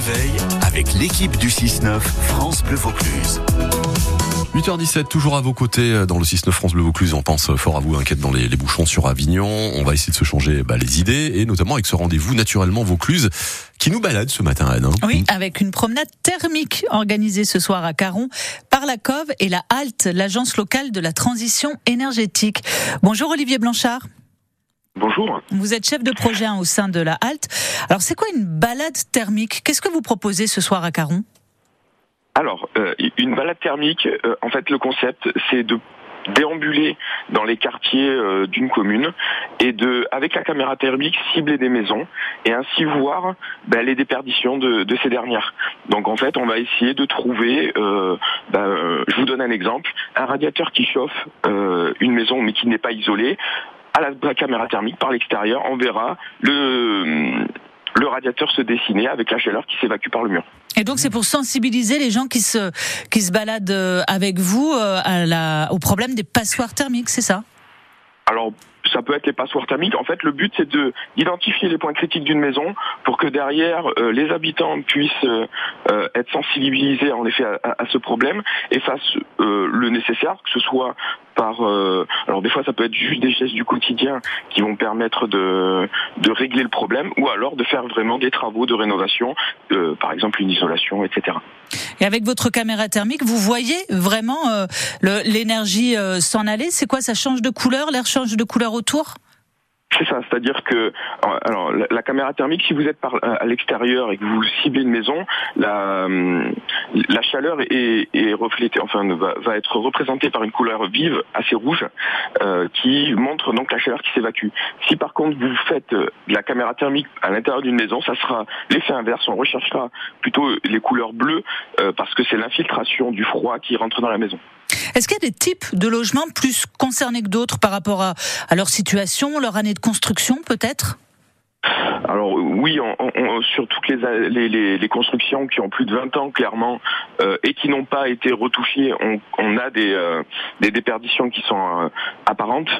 réveil avec l'équipe du 6-9 France Bleu Vaucluse. 8h17, toujours à vos côtés euh, dans le 6-9 France Bleu Vaucluse. On pense fort à vous, inquiète dans les, les, bouchons sur Avignon. On va essayer de se changer bah, les idées et notamment avec ce rendez-vous naturellement Vaucluse qui nous balade ce matin, Anne. Hein. Oui, avec une promenade thermique organisée ce soir à Caron par la COV et la HALT, l'agence locale de la transition énergétique. Bonjour Olivier Blanchard. Bonjour. Vous êtes chef de projet hein, au sein de la HALT. Alors c'est quoi une balade thermique? Qu'est-ce que vous proposez ce soir à Caron? Alors, euh, une balade thermique, euh, en fait, le concept, c'est de déambuler dans les quartiers euh, d'une commune et de, avec la caméra thermique, cibler des maisons et ainsi voir ben, les déperditions de, de, ces dernières. Donc en fait, on va essayer de trouver, euh, ben, je vous donne un exemple, un radiateur qui chauffe une maison mais qui n'est pas isolée. À la, caméra thermique, par l'extérieur, on verra le le radiateur se dessiner avec la chaleur qui s'évacue par le mur. Et donc c'est pour sensibiliser les gens qui se qui se baladent euh, avec vous euh, à la, au problème des passoires thermiques, c'est ça? Alors ça peut être les passoires thermiques. En fait, le but c'est de d'identifier les points critiques d'une maison pour que derrière euh, les habitants puissent euh, être sensibilisés en effet à, ce problème et fassent euh, le nécessaire, que ce soit par alors des fois ça peut être juste des gestes du quotidien qui vont permettre de de régler le problème ou alors de faire vraiment des travaux de rénovation, par exemple une isolation, etc. Et avec votre caméra thermique, vous voyez vraiment l'énergie s'en aller? C'est quoi? Ça change de couleur? L'air change de couleur autour c'est ça, c'est-à-dire que alors la, caméra thermique, si vous êtes par, à l'extérieur et que vous ciblez une maison, la, la chaleur est, reflétée, enfin va, être représentée par une couleur vive, assez rouge, euh, qui montre donc la chaleur qui s'évacue. Si par contre vous faites de la caméra thermique à l'intérieur d'une maison, ça sera l'effet inverse. On recherchera plutôt les couleurs bleues euh, parce que c'est l'infiltration du froid qui rentre dans la maison. Est-ce qu'il y a des types de logements plus concernés que d'autres par rapport à, à leur situation, leur année construction peut-être? Alors oui, sur toutes les, constructions qui ont plus de 20 ans clairement euh, et qui n'ont pas été retouchées, on, on a des, euh, des déperditions qui sont euh, apparentes.